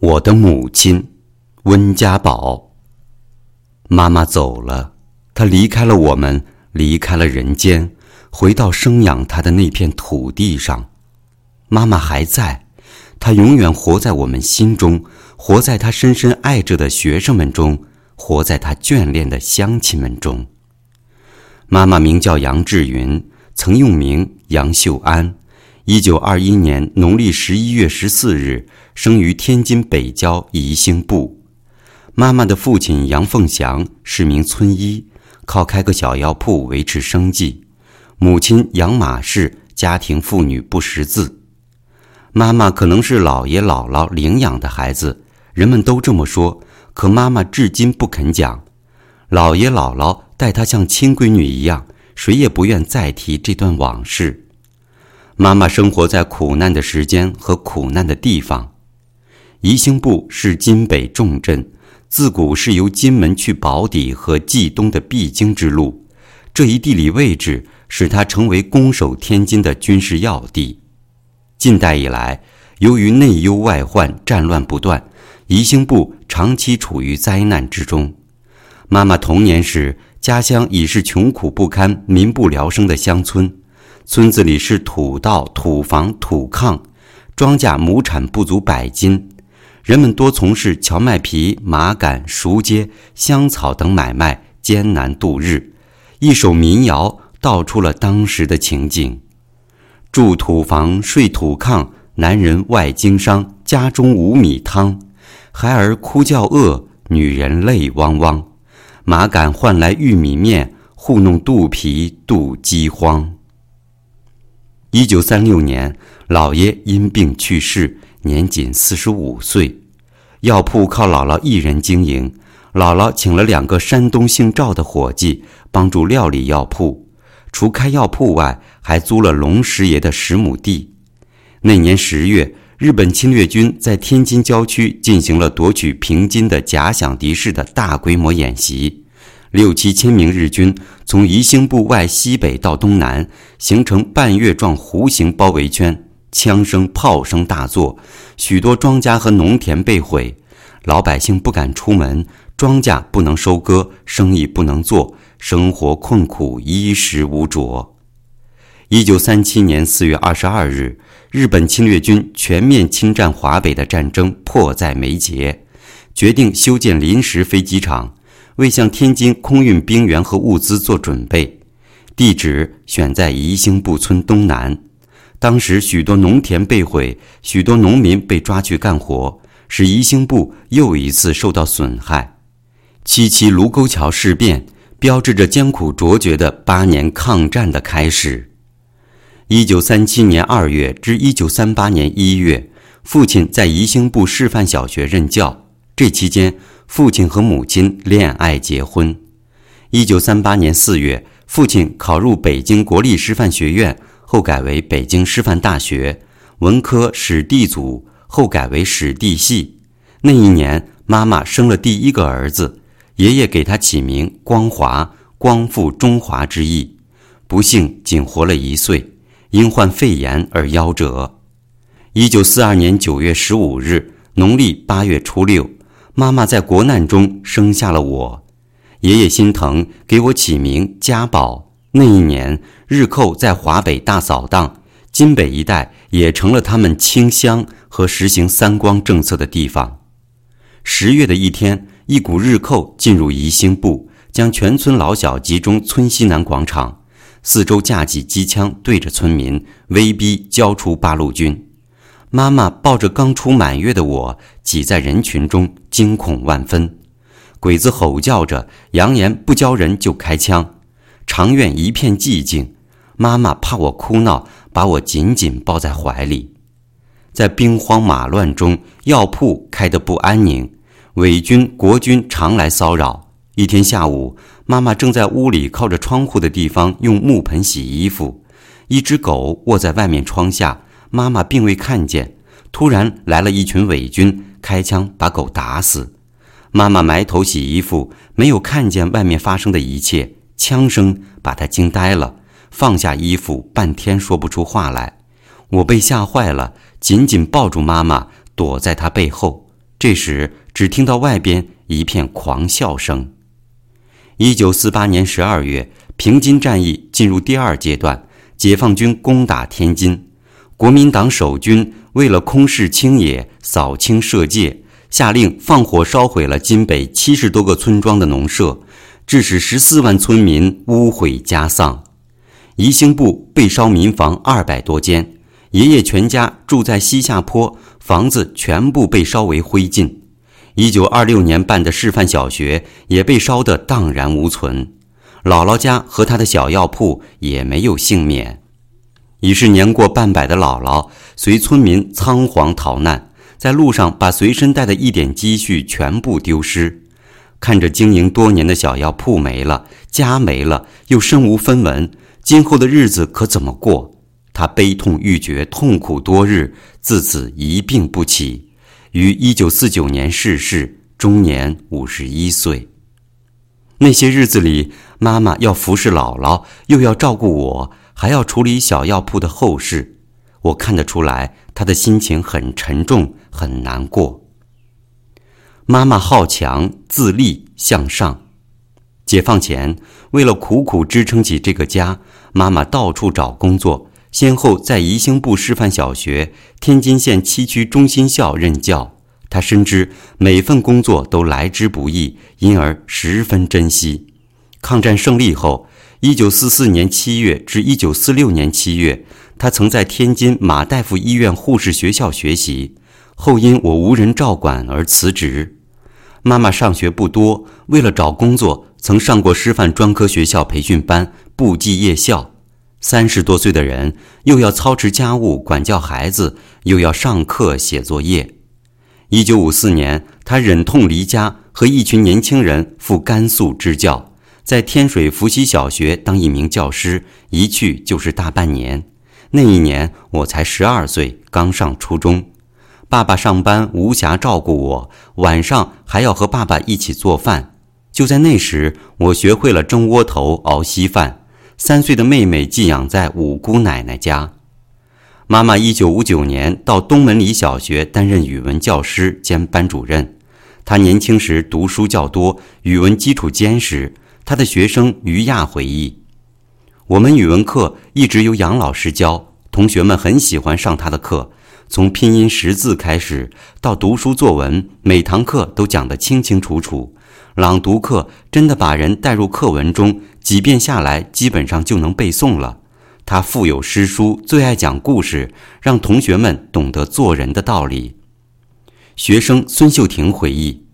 我的母亲，温家宝。妈妈走了，她离开了我们，离开了人间，回到生养她的那片土地上。妈妈还在，她永远活在我们心中，活在她深深爱着的学生们中，活在她眷恋的乡亲们中。妈妈名叫杨志云，曾用名杨秀安。一九二一年农历十一月十四日，生于天津北郊宜兴埠。妈妈的父亲杨凤祥是名村医，靠开个小药铺维持生计。母亲杨马氏家庭妇女不识字。妈妈可能是姥爷姥姥领养的孩子，人们都这么说。可妈妈至今不肯讲，姥爷姥姥待她像亲闺女一样，谁也不愿再提这段往事。妈妈生活在苦难的时间和苦难的地方。宜兴部是津北重镇，自古是由金门去宝坻和冀东的必经之路。这一地理位置使它成为攻守天津的军事要地。近代以来，由于内忧外患、战乱不断，宜兴部长期处于灾难之中。妈妈童年时，家乡已是穷苦不堪、民不聊生的乡村。村子里是土道、土房、土炕，庄稼亩产不足百斤，人们多从事荞麦皮、麻杆、熟秸、香草等买卖，艰难度日。一首民谣道出了当时的情景：住土房，睡土炕，男人外经商，家中无米汤，孩儿哭叫饿，女人泪汪汪，麻杆换来玉米面，糊弄肚皮度饥荒。一九三六年，姥爷因病去世，年仅四十五岁。药铺靠姥姥一人经营，姥姥请了两个山东姓赵的伙计帮助料理药铺。除开药铺外，还租了龙师爷的十亩地。那年十月，日本侵略军在天津郊区进行了夺取平津的假想敌式的大规模演习。六七千名日军从宜兴部外西北到东南，形成半月状弧形包围圈，枪声、炮声大作，许多庄稼和农田被毁，老百姓不敢出门，庄稼不能收割，生意不能做，生活困苦，衣食无着。一九三七年四月二十二日，日本侵略军全面侵占华北的战争迫在眉睫，决定修建临时飞机场。为向天津空运兵员和物资做准备，地址选在宜兴埠村东南。当时许多农田被毁，许多农民被抓去干活，使宜兴部又一次受到损害。七七卢沟桥事变标志着艰苦卓绝的八年抗战的开始。一九三七年二月至一九三八年一月，父亲在宜兴部示范小学任教，这期间。父亲和母亲恋爱结婚。一九三八年四月，父亲考入北京国立师范学院，后改为北京师范大学文科史地组，后改为史地系。那一年，妈妈生了第一个儿子，爷爷给他起名光华，光复中华之意。不幸仅活了一岁，因患肺炎而夭折。一九四二年九月十五日，农历八月初六。妈妈在国难中生下了我，爷爷心疼，给我起名家宝。那一年，日寇在华北大扫荡，津北一带也成了他们清乡和实行三光政策的地方。十月的一天，一股日寇进入宜兴部，将全村老小集中村西南广场，四周架起机枪对着村民，威逼交出八路军。妈妈抱着刚出满月的我，挤在人群中，惊恐万分。鬼子吼叫着，扬言不交人就开枪。长院一片寂静。妈妈怕我哭闹，把我紧紧抱在怀里。在兵荒马乱中，药铺开得不安宁，伪军、国军常来骚扰。一天下午，妈妈正在屋里靠着窗户的地方用木盆洗衣服，一只狗卧在外面窗下。妈妈并未看见，突然来了一群伪军，开枪把狗打死。妈妈埋头洗衣服，没有看见外面发生的一切。枪声把她惊呆了，放下衣服，半天说不出话来。我被吓坏了，紧紧抱住妈妈，躲在她背后。这时只听到外边一片狂笑声。一九四八年十二月，平津战役进入第二阶段，解放军攻打天津。国民党守军为了空视清野、扫清社界，下令放火烧毁了津北七十多个村庄的农舍，致使十四万村民污毁家丧。宜兴部被烧民房二百多间，爷爷全家住在西下坡，房子全部被烧为灰烬。一九二六年办的示范小学也被烧得荡然无存，姥姥家和他的小药铺也没有幸免。已是年过半百的姥姥随村民仓皇逃难，在路上把随身带的一点积蓄全部丢失。看着经营多年的小药铺没了，家没了，又身无分文，今后的日子可怎么过？他悲痛欲绝，痛苦多日，自此一病不起。于一九四九年逝世，终年五十一岁。那些日子里，妈妈要服侍姥姥，又要照顾我，还要处理小药铺的后事。我看得出来，她的心情很沉重，很难过。妈妈好强、自立、向上。解放前，为了苦苦支撑起这个家，妈妈到处找工作。先后在宜兴部师范小学、天津县七区中心校任教，他深知每份工作都来之不易，因而十分珍惜。抗战胜利后，一九四四年七月至一九四六年七月，他曾在天津马大夫医院护士学校学习，后因我无人照管而辞职。妈妈上学不多，为了找工作，曾上过师范专科学校培训班，部级夜校。三十多岁的人，又要操持家务、管教孩子，又要上课、写作业。一九五四年，他忍痛离家，和一群年轻人赴甘肃支教，在天水伏羲小学当一名教师，一去就是大半年。那一年我才十二岁，刚上初中。爸爸上班无暇照顾我，晚上还要和爸爸一起做饭。就在那时，我学会了蒸窝头、熬稀饭。三岁的妹妹寄养在五姑奶奶家，妈妈一九五九年到东门里小学担任语文教师兼班主任。她年轻时读书较多，语文基础坚实。她的学生于亚回忆：“我们语文课一直由杨老师教，同学们很喜欢上他的课。从拼音识字开始，到读书作文，每堂课都讲得清清楚楚。朗读课真的把人带入课文中。”几遍下来，基本上就能背诵了。他腹有诗书，最爱讲故事，让同学们懂得做人的道理。学生孙秀婷回忆，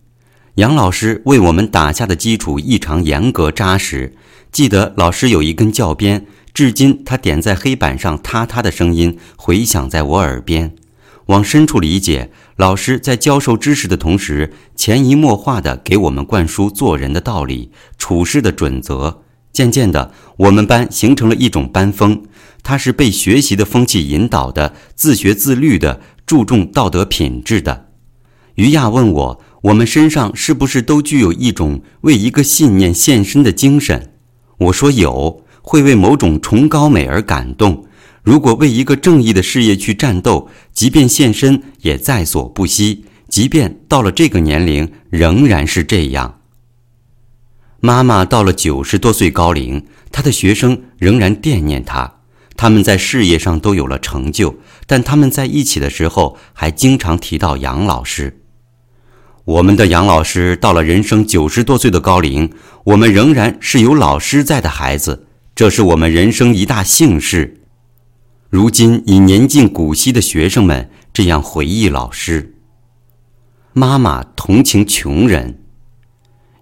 杨老师为我们打下的基础异常严格扎实。记得老师有一根教鞭，至今他点在黑板上嗒嗒的声音回响在我耳边。往深处理解，老师在教授知识的同时，潜移默化地给我们灌输做人的道理、处事的准则。渐渐的，我们班形成了一种班风，它是被学习的风气引导的，自学自律的，注重道德品质的。于亚问我：“我们身上是不是都具有一种为一个信念献身的精神？”我说有，会为某种崇高美而感动。如果为一个正义的事业去战斗，即便献身也在所不惜。即便到了这个年龄，仍然是这样。妈妈到了九十多岁高龄，她的学生仍然惦念她。他们在事业上都有了成就，但他们在一起的时候还经常提到杨老师。我们的杨老师到了人生九十多岁的高龄，我们仍然是有老师在的孩子，这是我们人生一大幸事。如今已年近古稀的学生们这样回忆老师。妈妈同情穷人。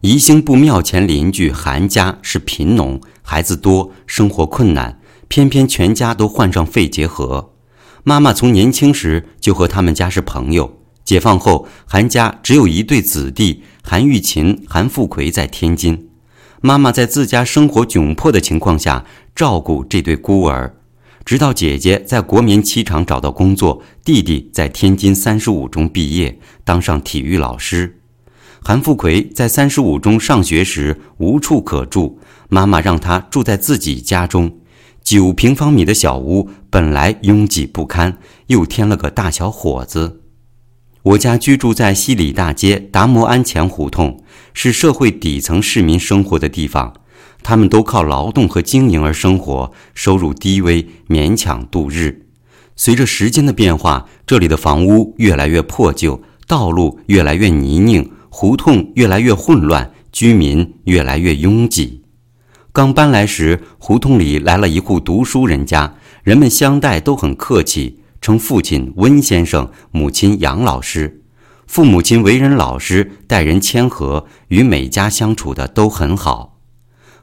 宜兴部庙前邻居韩家是贫农，孩子多，生活困难，偏偏全家都患上肺结核。妈妈从年轻时就和他们家是朋友。解放后，韩家只有一对子弟韩玉琴、韩富奎在天津。妈妈在自家生活窘迫的情况下照顾这对孤儿，直到姐姐在国棉漆厂找到工作，弟弟在天津三十五中毕业，当上体育老师。韩富奎在三十五中上学时无处可住，妈妈让他住在自己家中。九平方米的小屋本来拥挤不堪，又添了个大小伙子。我家居住在西里大街达摩庵前胡同，是社会底层市民生活的地方。他们都靠劳动和经营而生活，收入低微，勉强度日。随着时间的变化，这里的房屋越来越破旧，道路越来越泥泞，胡同越来越混乱，居民越来越拥挤。刚搬来时，胡同里来了一户读书人家，人们相待都很客气，称父亲温先生，母亲杨老师。父母亲为人老实，待人谦和，与每家相处的都很好。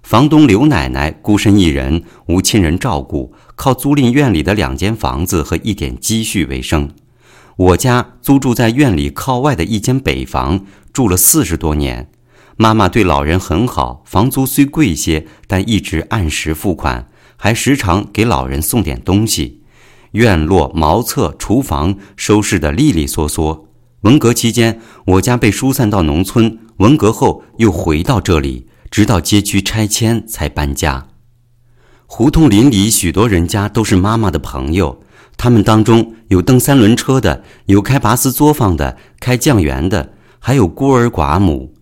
房东刘奶奶孤身一人，无亲人照顾，靠租赁院里的两间房子和一点积蓄为生。我家租住在院里靠外的一间北房，住了四十多年。妈妈对老人很好，房租虽贵些，但一直按时付款，还时常给老人送点东西。院落、茅厕、厨房收拾得利利索索。文革期间，我家被疏散到农村，文革后又回到这里。直到街区拆迁才搬家。胡同邻里许多人家都是妈妈的朋友，他们当中有蹬三轮车的，有开拔丝作坊的，开酱园的，还有孤儿寡母。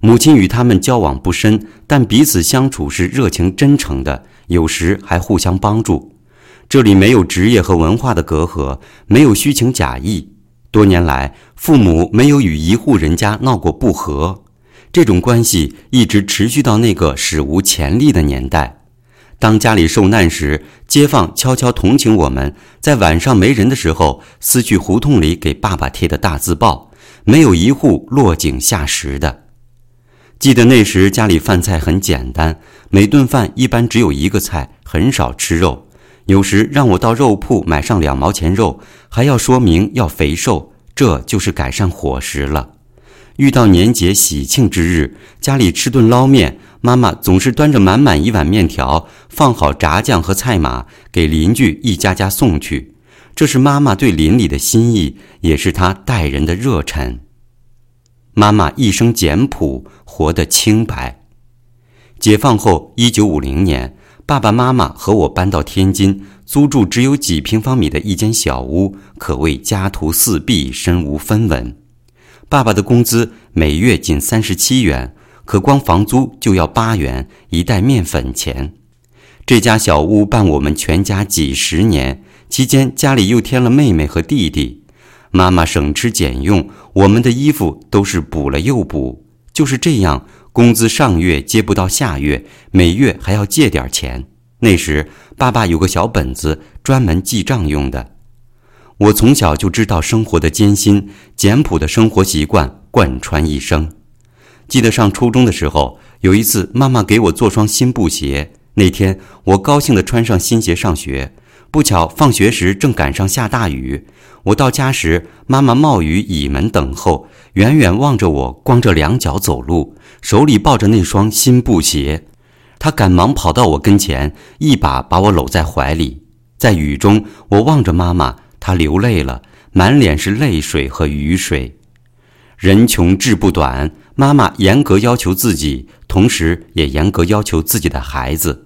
母亲与他们交往不深，但彼此相处是热情真诚的，有时还互相帮助。这里没有职业和文化的隔阂，没有虚情假意。多年来，父母没有与一户人家闹过不和。这种关系一直持续到那个史无前例的年代。当家里受难时，街坊悄悄同情我们，在晚上没人的时候，撕去胡同里给爸爸贴的大字报，没有一户落井下石的。记得那时家里饭菜很简单，每顿饭一般只有一个菜，很少吃肉。有时让我到肉铺买上两毛钱肉，还要说明要肥瘦，这就是改善伙食了。遇到年节喜庆之日，家里吃顿捞面，妈妈总是端着满满一碗面条，放好炸酱和菜码，给邻居一家家送去。这是妈妈对邻里的心意，也是她待人的热忱。妈妈一生简朴，活得清白。解放后，一九五零年，爸爸妈妈和我搬到天津，租住只有几平方米的一间小屋，可谓家徒四壁，身无分文。爸爸的工资每月仅三十七元，可光房租就要八元一袋面粉钱。这家小屋伴我们全家几十年，期间家里又添了妹妹和弟弟。妈妈省吃俭用，我们的衣服都是补了又补。就是这样，工资上月接不到下月，每月还要借点钱。那时爸爸有个小本子，专门记账用的。我从小就知道生活的艰辛，简朴的生活习惯贯穿一生。记得上初中的时候，有一次妈妈给我做双新布鞋。那天我高兴地穿上新鞋上学，不巧放学时正赶上下大雨。我到家时，妈妈冒雨倚门等候，远远望着我光着两脚走路，手里抱着那双新布鞋。她赶忙跑到我跟前，一把把我搂在怀里。在雨中，我望着妈妈。他流泪了，满脸是泪水和雨水。人穷志不短，妈妈严格要求自己，同时也严格要求自己的孩子。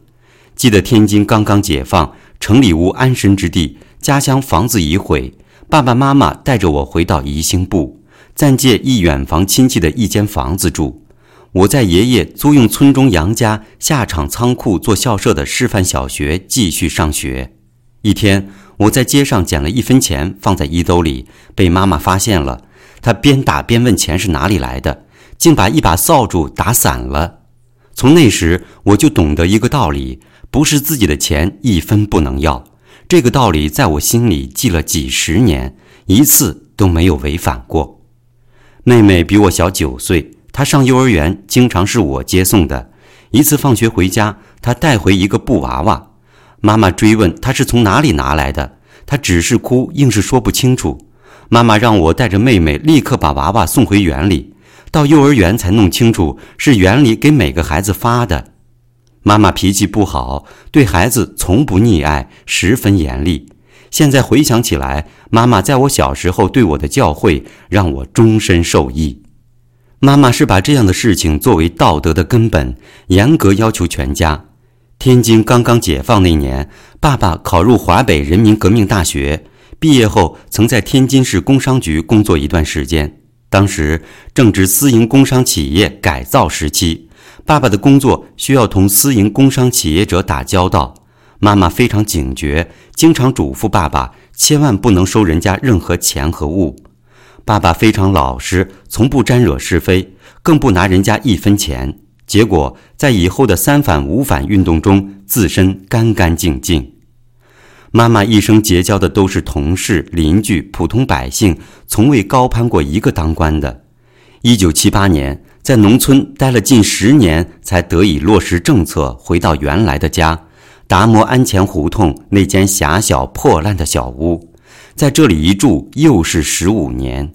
记得天津刚刚解放，城里无安身之地，家乡房子已毁，爸爸妈妈带着我回到宜兴部，暂借一远房亲戚的一间房子住。我在爷爷租用村中杨家下厂仓库做校舍的师范小学继续上学。一天。我在街上捡了一分钱，放在衣兜里，被妈妈发现了。她边打边问钱是哪里来的，竟把一把扫帚打散了。从那时，我就懂得一个道理：不是自己的钱，一分不能要。这个道理在我心里记了几十年，一次都没有违反过。妹妹比我小九岁，她上幼儿园经常是我接送的。一次放学回家，她带回一个布娃娃。妈妈追问他是从哪里拿来的，他只是哭，硬是说不清楚。妈妈让我带着妹妹立刻把娃娃送回园里，到幼儿园才弄清楚是园里给每个孩子发的。妈妈脾气不好，对孩子从不溺爱，十分严厉。现在回想起来，妈妈在我小时候对我的教诲，让我终身受益。妈妈是把这样的事情作为道德的根本，严格要求全家。天津刚刚解放那年，爸爸考入华北人民革命大学，毕业后曾在天津市工商局工作一段时间，当时正值私营工商企业改造时期，爸爸的工作需要同私营工商企业者打交道，妈妈非常警觉，经常嘱咐爸爸千万不能收人家任何钱和物。爸爸非常老实，从不沾惹是非，更不拿人家一分钱。结果在以后的三反五反运动中，自身干干净净。妈妈一生结交的都是同事、邻居、普通百姓，从未高攀过一个当官的。一九七八年，在农村待了近十年，才得以落实政策，回到原来的家——达摩安前胡同那间狭小破烂的小屋。在这里一住又是十五年。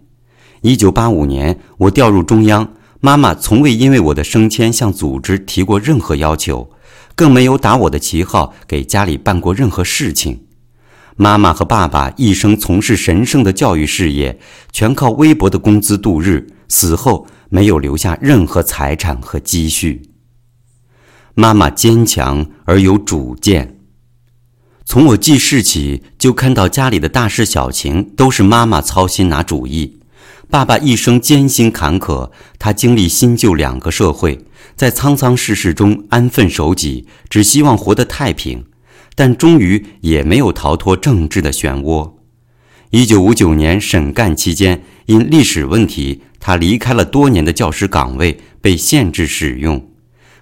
一九八五年，我调入中央。妈妈从未因为我的升迁向组织提过任何要求，更没有打我的旗号给家里办过任何事情。妈妈和爸爸一生从事神圣的教育事业，全靠微薄的工资度日，死后没有留下任何财产和积蓄。妈妈坚强而有主见，从我记事起就看到家里的大事小情都是妈妈操心拿主意。爸爸一生艰辛坎坷，他经历新旧两个社会，在沧桑世事中安分守己，只希望活得太平，但终于也没有逃脱政治的漩涡。一九五九年审干期间，因历史问题，他离开了多年的教师岗位，被限制使用，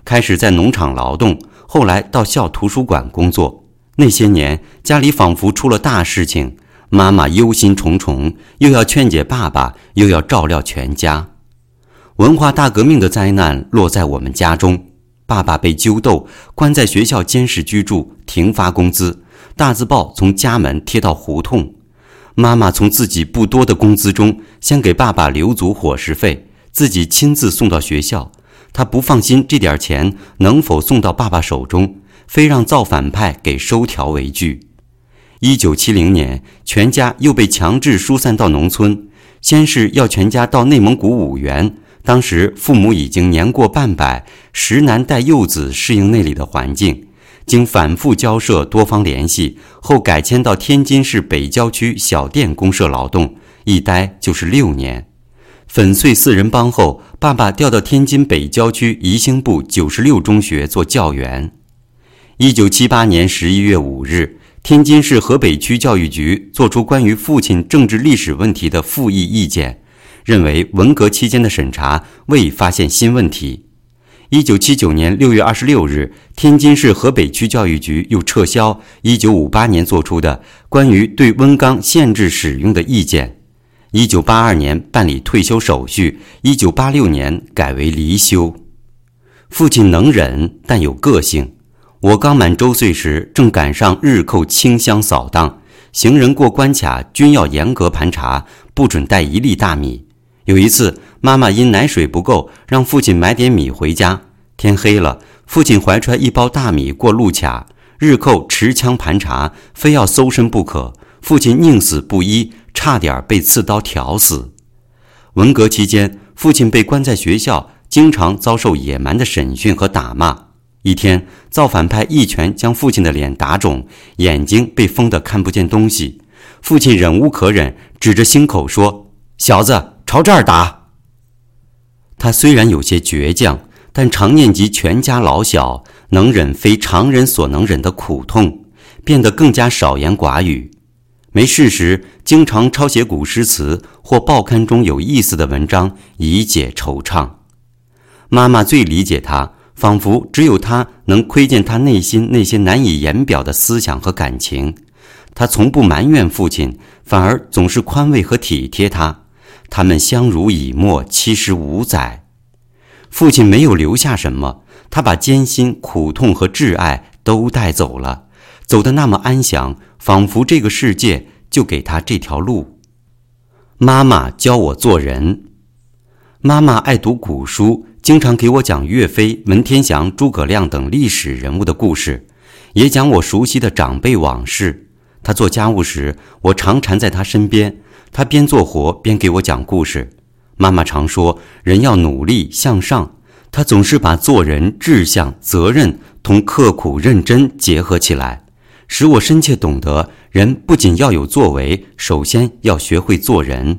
开始在农场劳动，后来到校图书馆工作。那些年，家里仿佛出了大事情。妈妈忧心忡忡，又要劝解爸爸，又要照料全家。文化大革命的灾难落在我们家中，爸爸被揪斗，关在学校监视居住，停发工资，大字报从家门贴到胡同。妈妈从自己不多的工资中，先给爸爸留足伙食费，自己亲自送到学校。她不放心这点钱能否送到爸爸手中，非让造反派给收条为据。一九七零年，全家又被强制疏散到农村。先是要全家到内蒙古五原，当时父母已经年过半百，实难带幼子适应那里的环境。经反复交涉、多方联系后，改迁到天津市北郊区小店公社劳动，一待就是六年。粉碎四人帮后，爸爸调到天津北郊区宜兴部九十六中学做教员。一九七八年十一月五日。天津市河北区教育局作出关于父亲政治历史问题的复议意见，认为文革期间的审查未发现新问题。一九七九年六月二十六日，天津市河北区教育局又撤销一九五八年作出的关于对温缸限制使用的意见。一九八二年办理退休手续，一九八六年改为离休。父亲能忍，但有个性。我刚满周岁时，正赶上日寇清乡扫荡，行人过关卡均要严格盘查，不准带一粒大米。有一次，妈妈因奶水不够，让父亲买点米回家。天黑了，父亲怀揣一包大米过路卡，日寇持枪盘查，非要搜身不可。父亲宁死不依，差点被刺刀挑死。文革期间，父亲被关在学校，经常遭受野蛮的审讯和打骂。一天，造反派一拳将父亲的脸打肿，眼睛被封得看不见东西。父亲忍无可忍，指着心口说：“小子，朝这儿打！”他虽然有些倔强，但常念及全家老小，能忍非常人所能忍的苦痛，变得更加少言寡语。没事时，经常抄写古诗词或报刊中有意思的文章，以解惆怅。妈妈最理解他。仿佛只有他能窥见他内心那些难以言表的思想和感情，他从不埋怨父亲，反而总是宽慰和体贴他。他们相濡以沫七十五载，父亲没有留下什么，他把艰辛、苦痛和挚爱都带走了，走得那么安详，仿佛这个世界就给他这条路。妈妈教我做人，妈妈爱读古书。经常给我讲岳飞、文天祥、诸葛亮等历史人物的故事，也讲我熟悉的长辈往事。他做家务时，我常缠在他身边，他边做活边给我讲故事。妈妈常说，人要努力向上。他总是把做人、志向、责任同刻苦认真结合起来，使我深切懂得人不仅要有作为，首先要学会做人。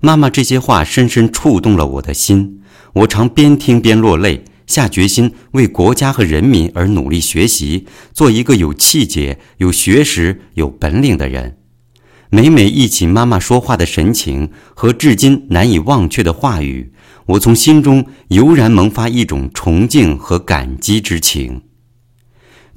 妈妈这些话深深触动了我的心，我常边听边落泪，下决心为国家和人民而努力学习，做一个有气节、有学识、有本领的人。每每忆起妈妈说话的神情和至今难以忘却的话语，我从心中油然萌发一种崇敬和感激之情。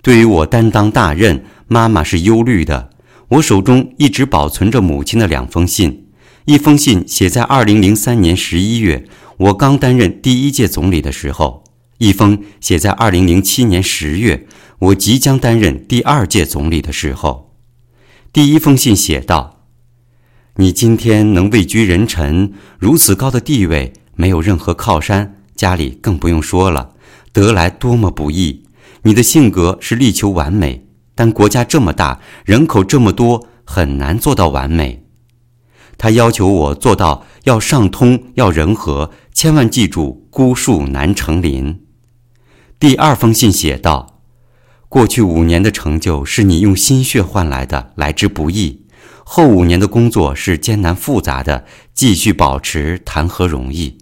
对于我担当大任，妈妈是忧虑的。我手中一直保存着母亲的两封信。一封信写在二零零三年十一月，我刚担任第一届总理的时候；一封写在二零零七年十月，我即将担任第二届总理的时候。第一封信写道：“你今天能位居人臣，如此高的地位，没有任何靠山，家里更不用说了，得来多么不易。你的性格是力求完美，但国家这么大，人口这么多，很难做到完美。”他要求我做到要上通，要人和，千万记住孤树难成林。第二封信写道：“过去五年的成就是你用心血换来的，来之不易；后五年的工作是艰难复杂的，继续保持谈何容易？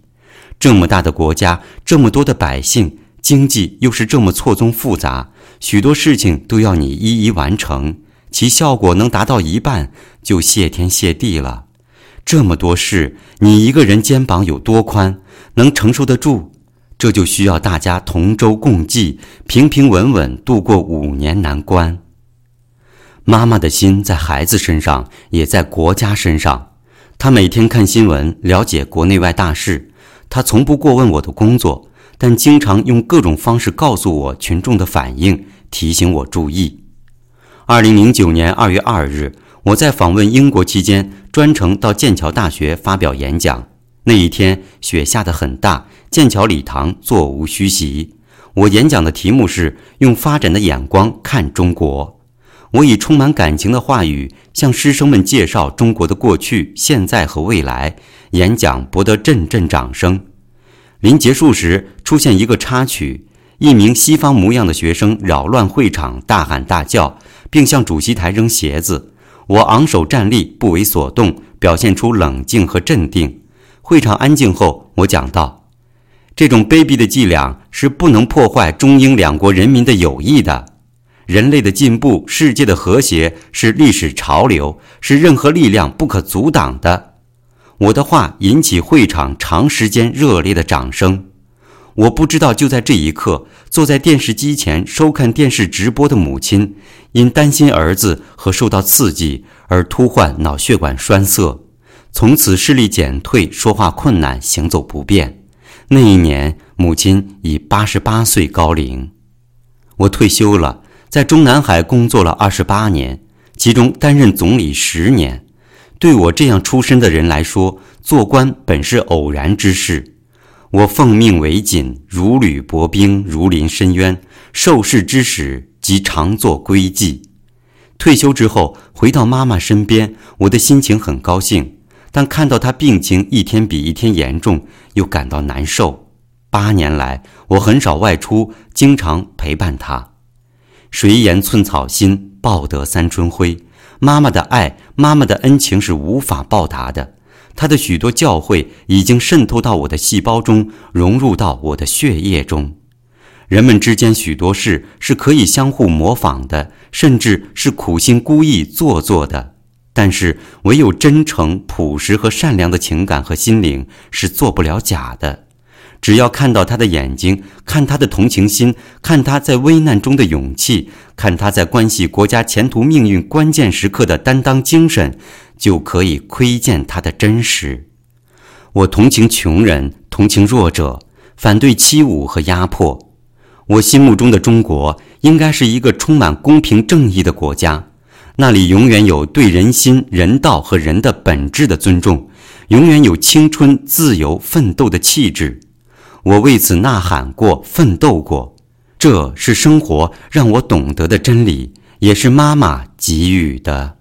这么大的国家，这么多的百姓，经济又是这么错综复杂，许多事情都要你一一完成，其效果能达到一半，就谢天谢地了。”这么多事，你一个人肩膀有多宽，能承受得住？这就需要大家同舟共济，平平稳稳度过五年难关。妈妈的心在孩子身上，也在国家身上。她每天看新闻，了解国内外大事。她从不过问我的工作，但经常用各种方式告诉我群众的反应，提醒我注意。二零零九年二月二日。我在访问英国期间，专程到剑桥大学发表演讲。那一天雪下得很大，剑桥礼堂座无虚席。我演讲的题目是“用发展的眼光看中国”。我以充满感情的话语向师生们介绍中国的过去、现在和未来。演讲博得阵阵掌声。临结束时，出现一个插曲：一名西方模样的学生扰乱会场，大喊大叫，并向主席台扔鞋子。我昂首站立，不为所动，表现出冷静和镇定。会场安静后，我讲道：“这种卑鄙的伎俩是不能破坏中英两国人民的友谊的。人类的进步、世界的和谐是历史潮流，是任何力量不可阻挡的。”我的话引起会场长时间热烈的掌声。我不知道，就在这一刻，坐在电视机前收看电视直播的母亲，因担心儿子和受到刺激而突患脑血管栓塞，从此视力减退，说话困难，行走不便。那一年，母亲已八十八岁高龄。我退休了，在中南海工作了二十八年，其中担任总理十年。对我这样出身的人来说，做官本是偶然之事。我奉命为锦，如履薄冰，如临深渊。受事之时，即常作归迹。退休之后，回到妈妈身边，我的心情很高兴，但看到她病情一天比一天严重，又感到难受。八年来，我很少外出，经常陪伴她。谁言寸草心，报得三春晖？妈妈的爱，妈妈的恩情是无法报答的。他的许多教诲已经渗透到我的细胞中，融入到我的血液中。人们之间许多事是可以相互模仿的，甚至是苦心孤诣做作的。但是，唯有真诚、朴实和善良的情感和心灵是做不了假的。只要看到他的眼睛，看他的同情心，看他在危难中的勇气，看他在关系国家前途命运关键时刻的担当精神。就可以窥见他的真实。我同情穷人，同情弱者，反对欺侮和压迫。我心目中的中国应该是一个充满公平正义的国家，那里永远有对人心、人道和人的本质的尊重，永远有青春、自由、奋斗的气质。我为此呐喊过，奋斗过。这是生活让我懂得的真理，也是妈妈给予的。